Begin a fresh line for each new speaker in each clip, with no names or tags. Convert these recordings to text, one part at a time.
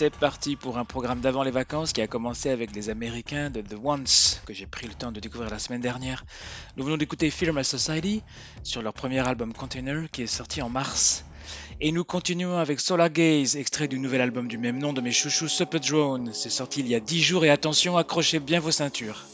c'est parti pour un programme d'avant les vacances qui a commencé avec les Américains de The Once, que j'ai pris le temps de découvrir la semaine dernière. Nous venons d'écouter Film Society sur leur premier album Container qui est sorti en mars. Et nous continuons avec Solar Gaze, extrait du nouvel album du même nom de mes chouchous Super Drone. C'est sorti il y a 10 jours et attention, accrochez bien vos ceintures.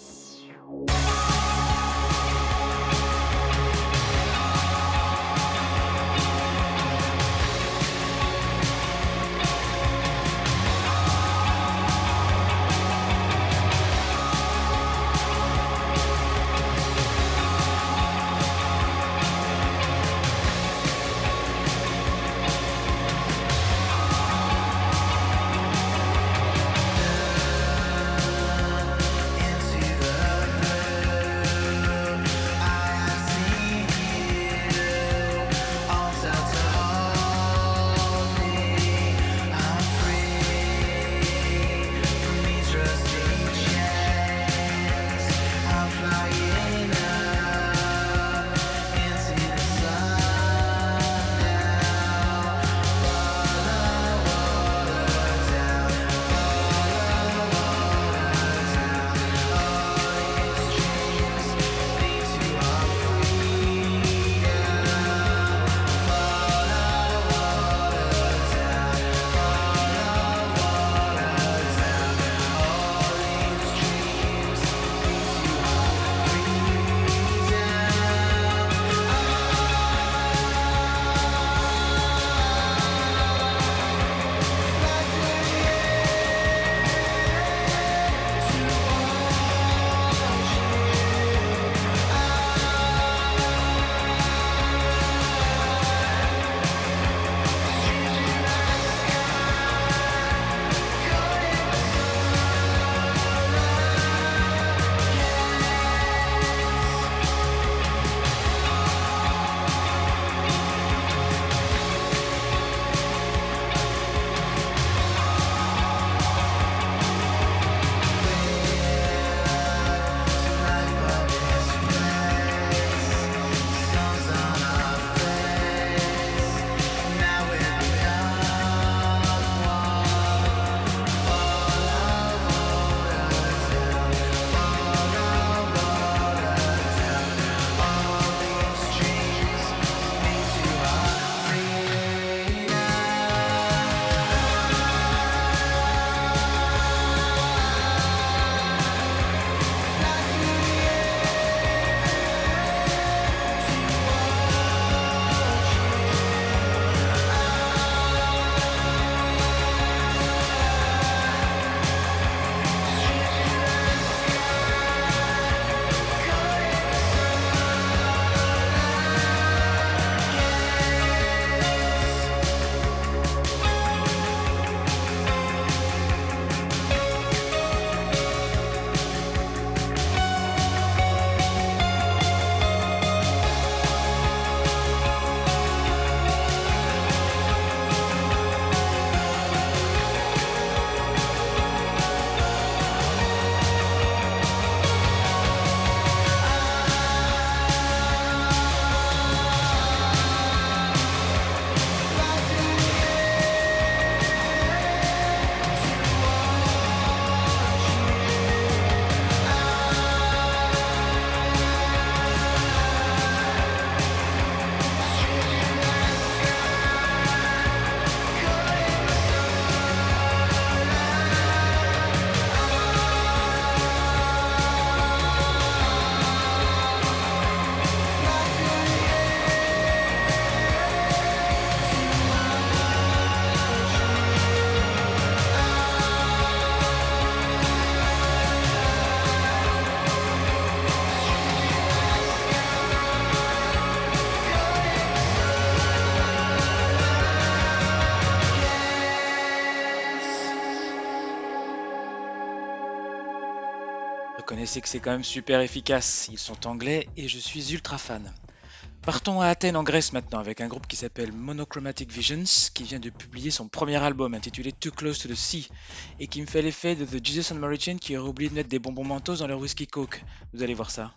C'est que c'est quand même super efficace. Ils sont anglais et je suis ultra fan. Partons à Athènes en Grèce maintenant avec un groupe qui s'appelle Monochromatic Visions qui vient de publier son premier album intitulé Too Close to the Sea et qui me fait l'effet de The Jesus and Mary Chain qui aurait oublié de mettre des bonbons mentos dans leur whisky coke. Vous allez voir ça.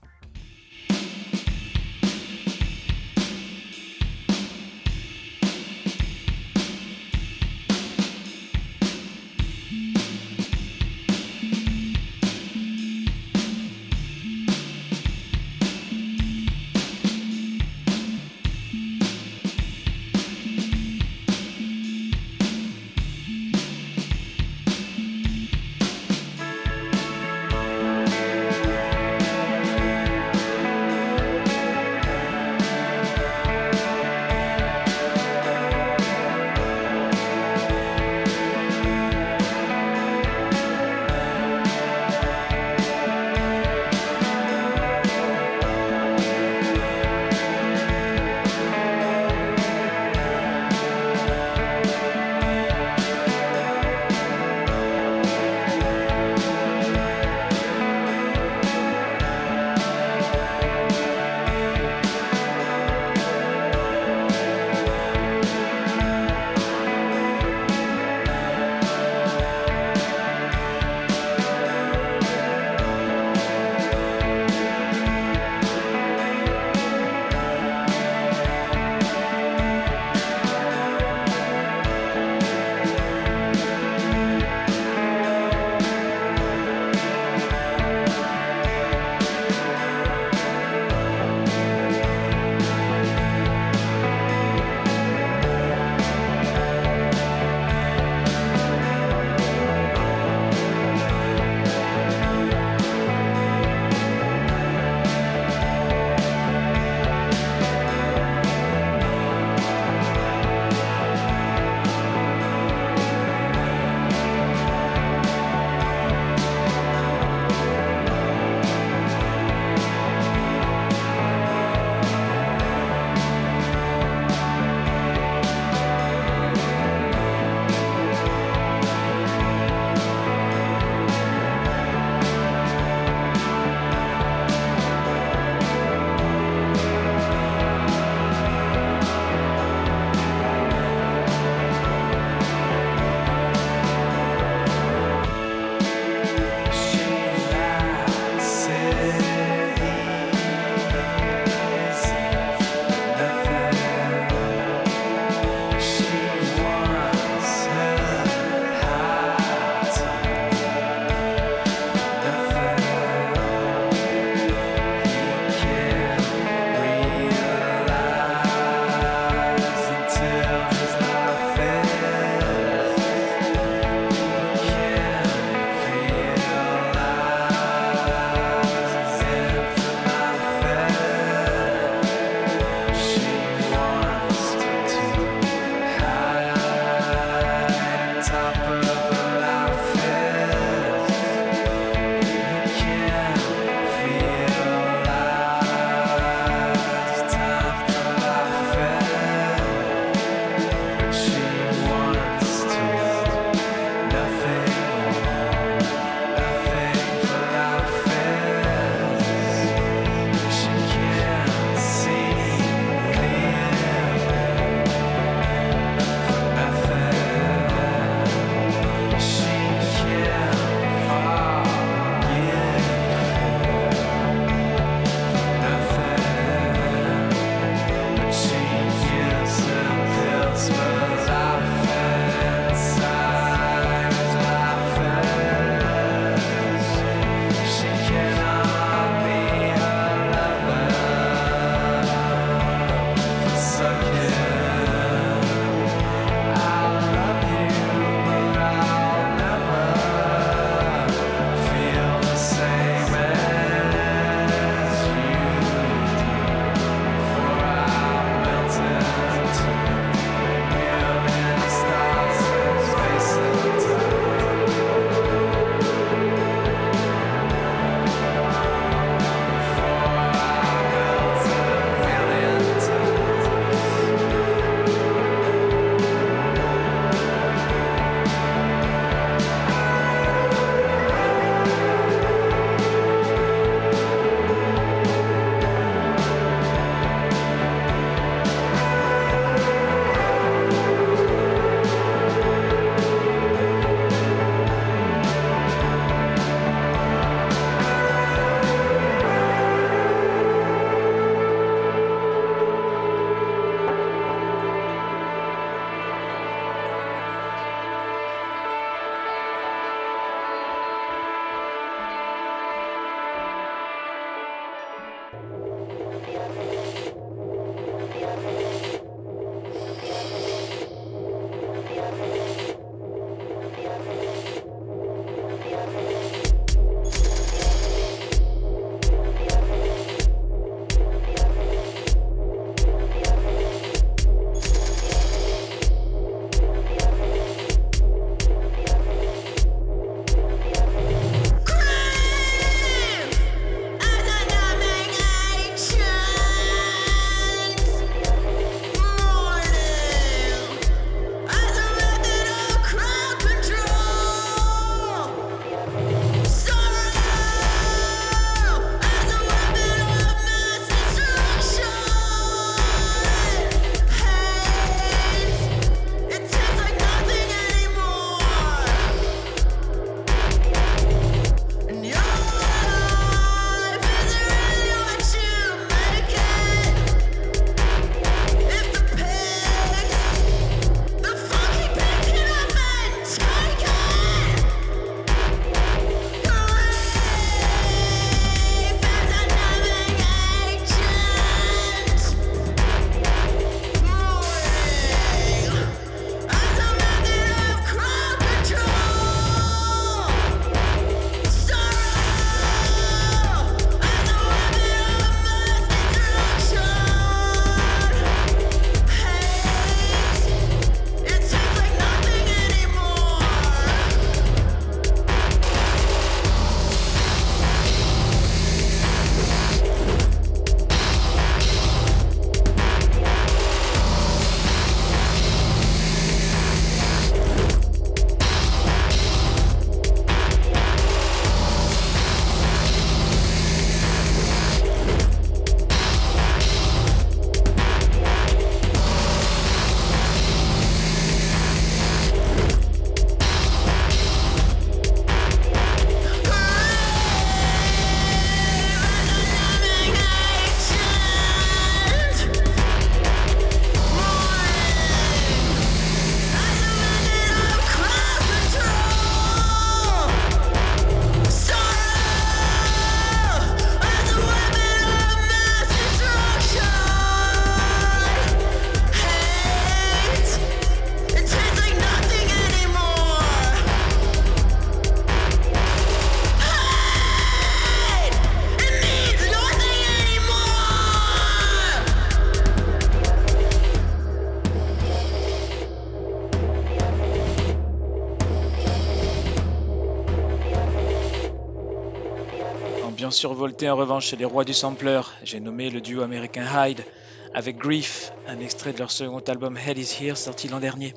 Survolté en revanche les rois du sampler, j'ai nommé le duo américain Hyde avec Grief, un extrait de leur second album Hell is Here sorti l'an dernier.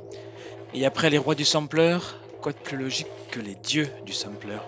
Et après les rois du sampler, quoi de plus logique que les dieux du sampler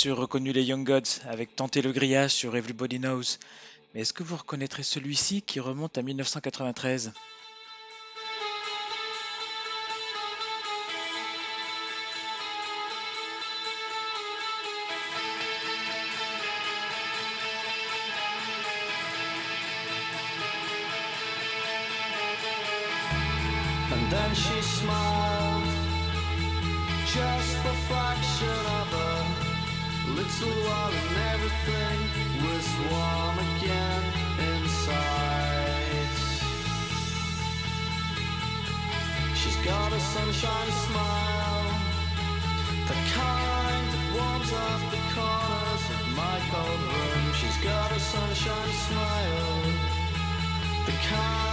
sûr reconnu les Young Gods avec Tenter le grillage sur Everybody Knows, mais est-ce que vous reconnaîtrez celui-ci qui remonte à 1993
time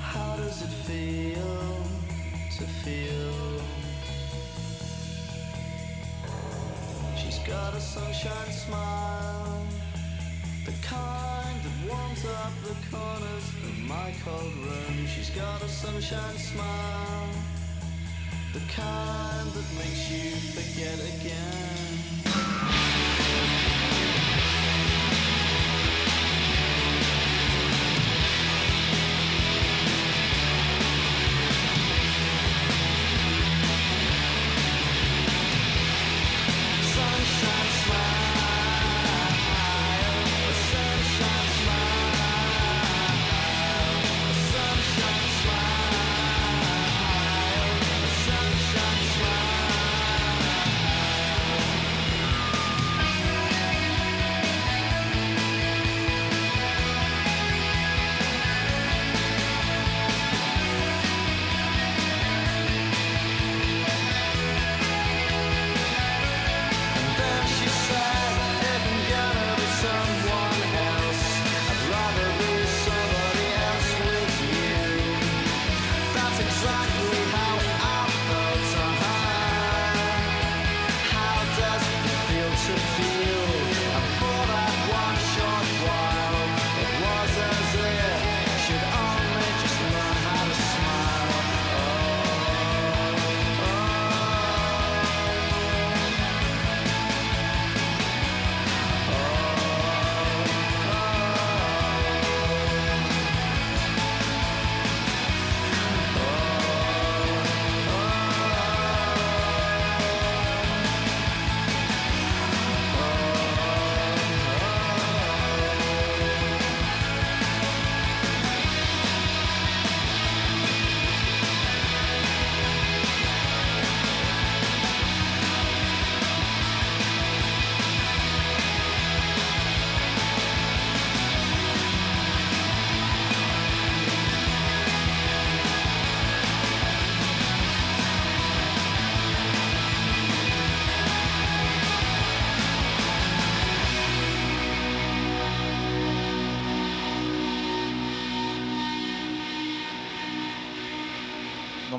How does it feel to feel? She's got a sunshine smile, the kind that warms up the corners of my cold room. She's got a sunshine smile, the kind that makes you forget again.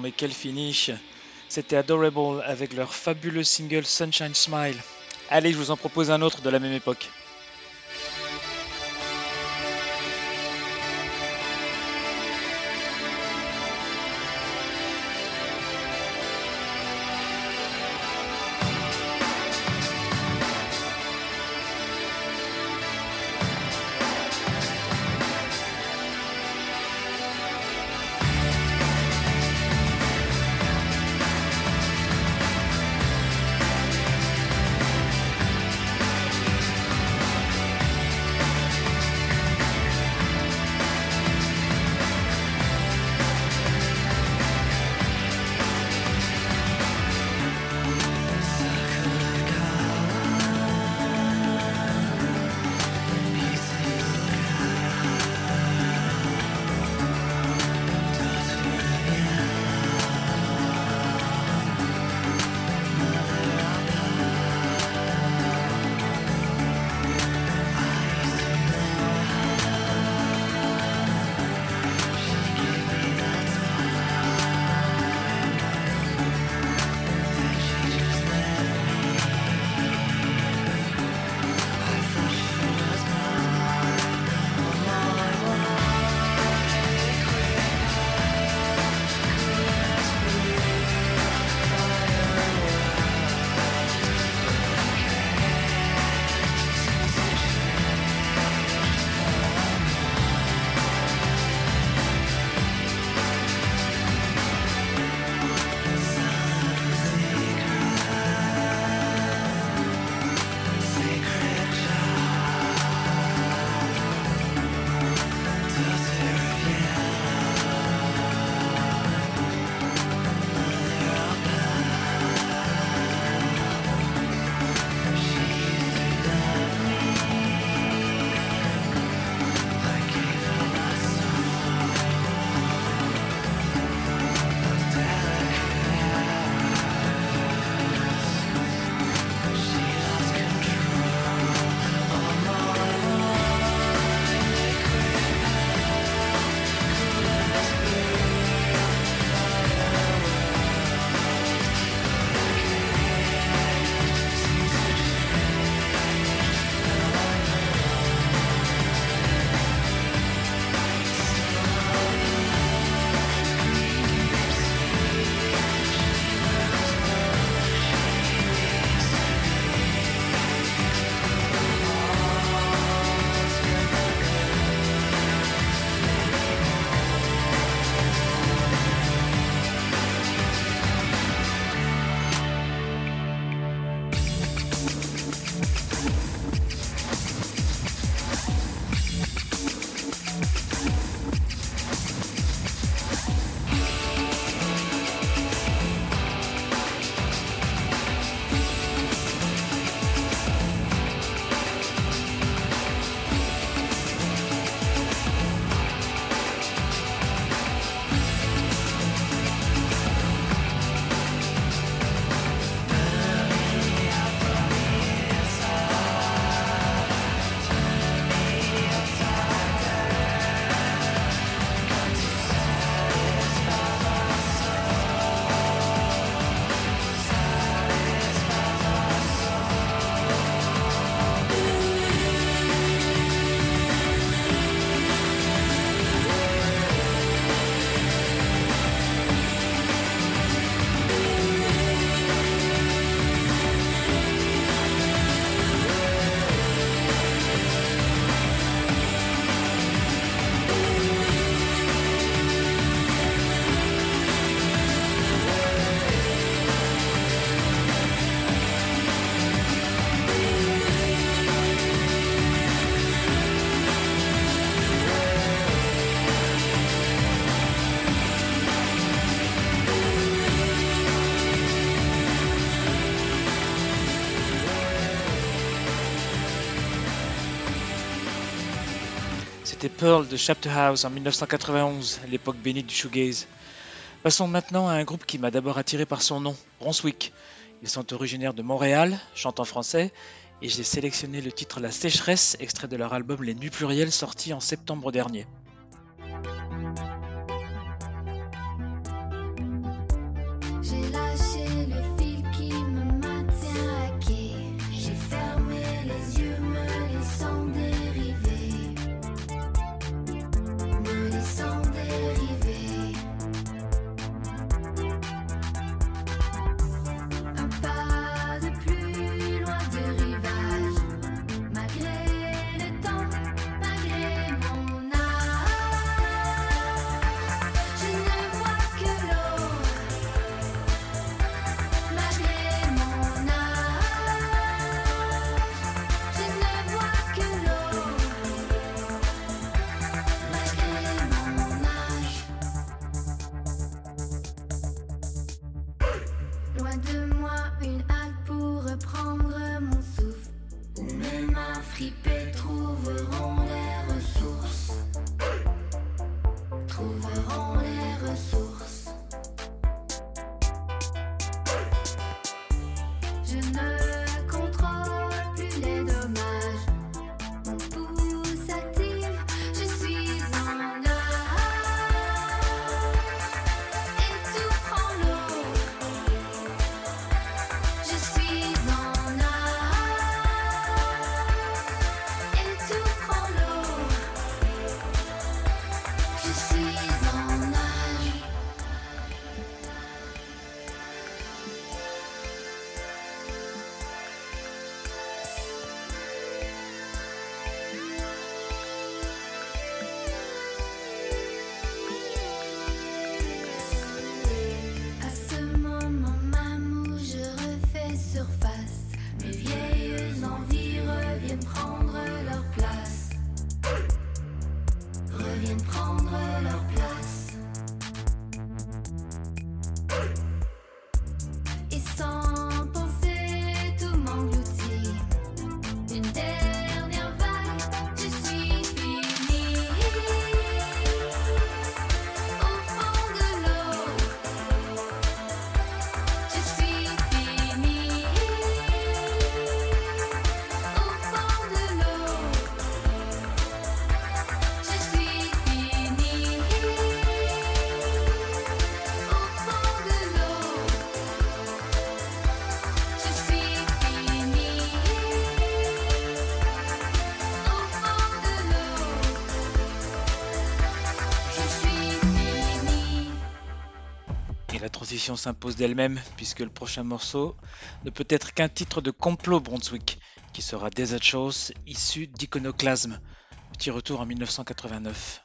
mais quel finish C'était Adorable avec leur fabuleux single Sunshine Smile. Allez, je vous en propose un autre de la même époque. Pearl de Chapter House en 1991, l'époque bénite du shoegaze. Passons maintenant à un groupe qui m'a d'abord attiré par son nom, Ronswick. Ils sont originaires de Montréal, chantent en français, et j'ai sélectionné le titre La sécheresse, extrait de leur album Les Nuits Plurielles sorti en septembre dernier. S'impose d'elle-même puisque le prochain morceau ne peut être qu'un titre de complot Brunswick qui sera Desert Shows issu d'Iconoclasme. Petit retour en 1989.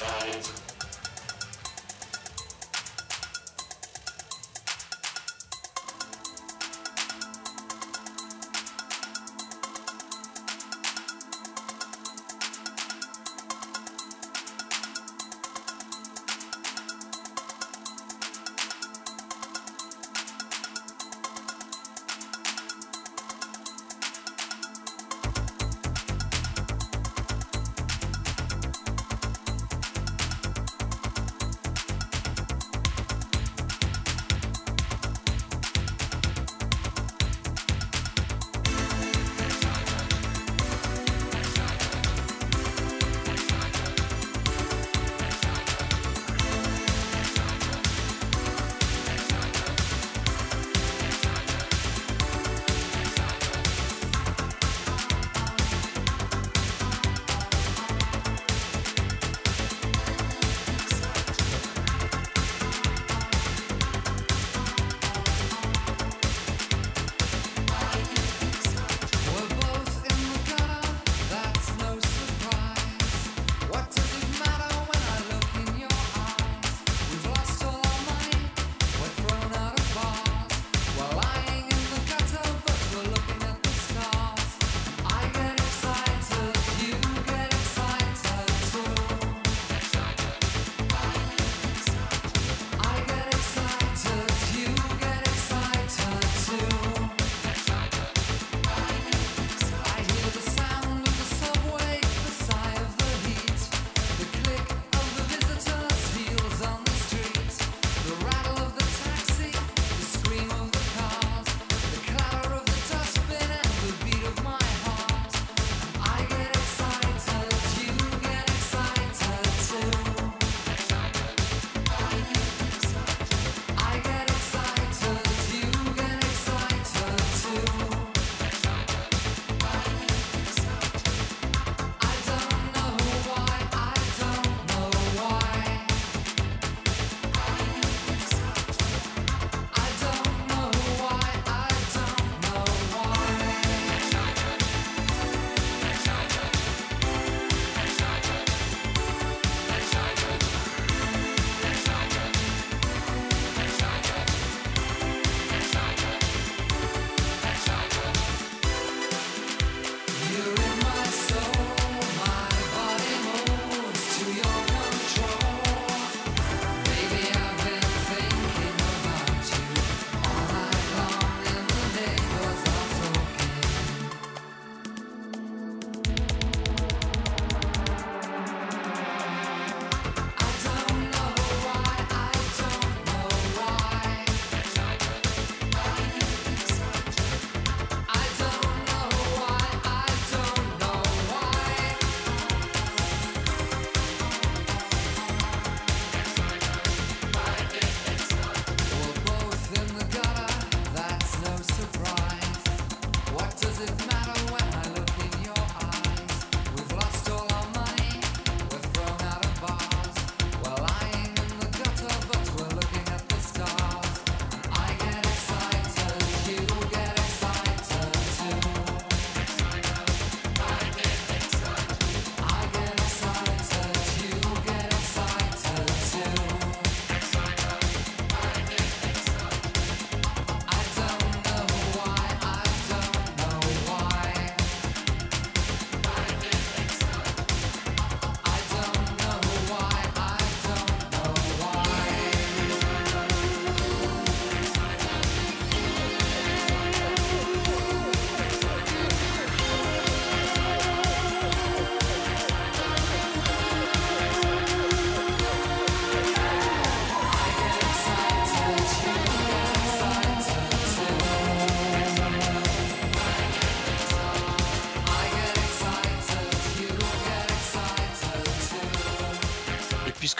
fight.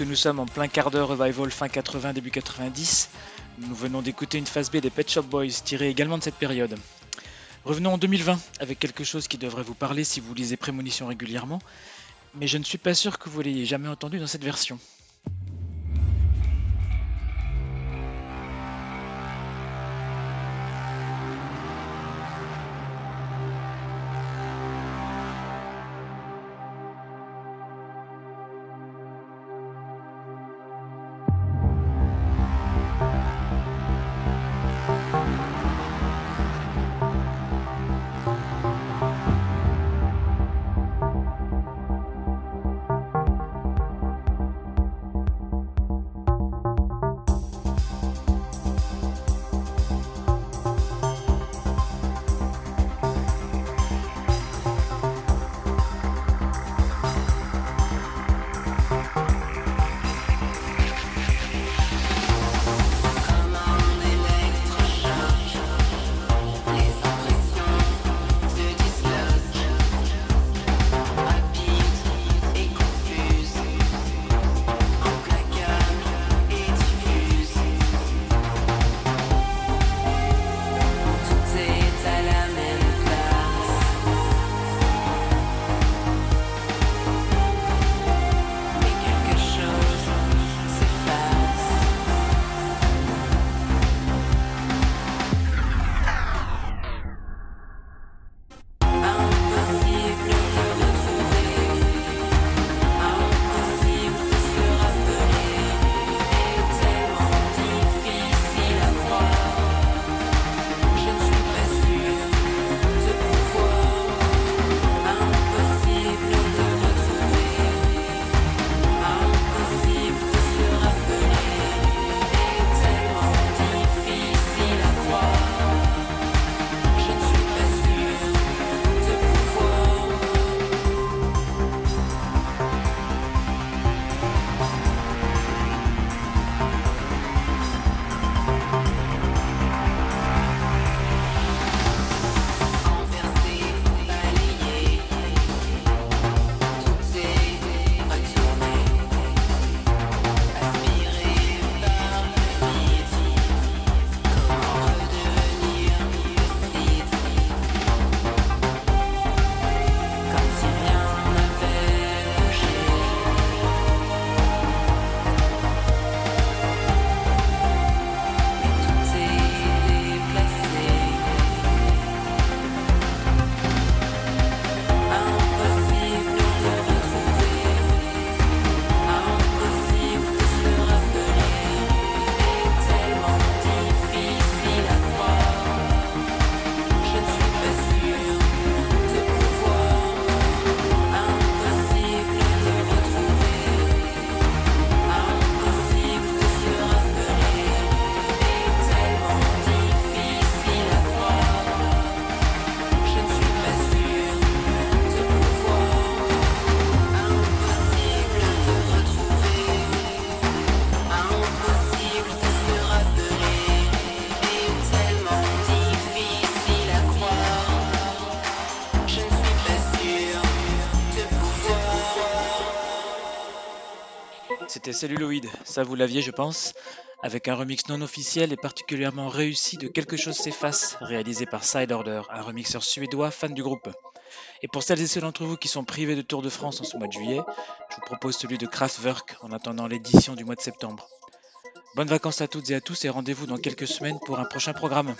Nous sommes en plein quart d'heure revival fin 80, début 90. Nous venons d'écouter une phase B des Pet Shop Boys tirée également de cette période. Revenons en 2020 avec quelque chose qui devrait vous parler si vous lisez Prémonition régulièrement, mais je ne suis pas sûr que vous l'ayez jamais entendu dans cette version. C'était Celluloid, ça vous l'aviez je pense, avec un remix non officiel et particulièrement réussi de Quelque chose s'efface, réalisé par Side Order, un remixeur suédois fan du groupe. Et pour celles et ceux d'entre vous qui sont privés de Tour de France en ce mois de juillet, je vous propose celui de Kraftwerk en attendant l'édition du mois de septembre. Bonnes vacances à toutes et à tous et rendez-vous dans quelques semaines pour un prochain programme.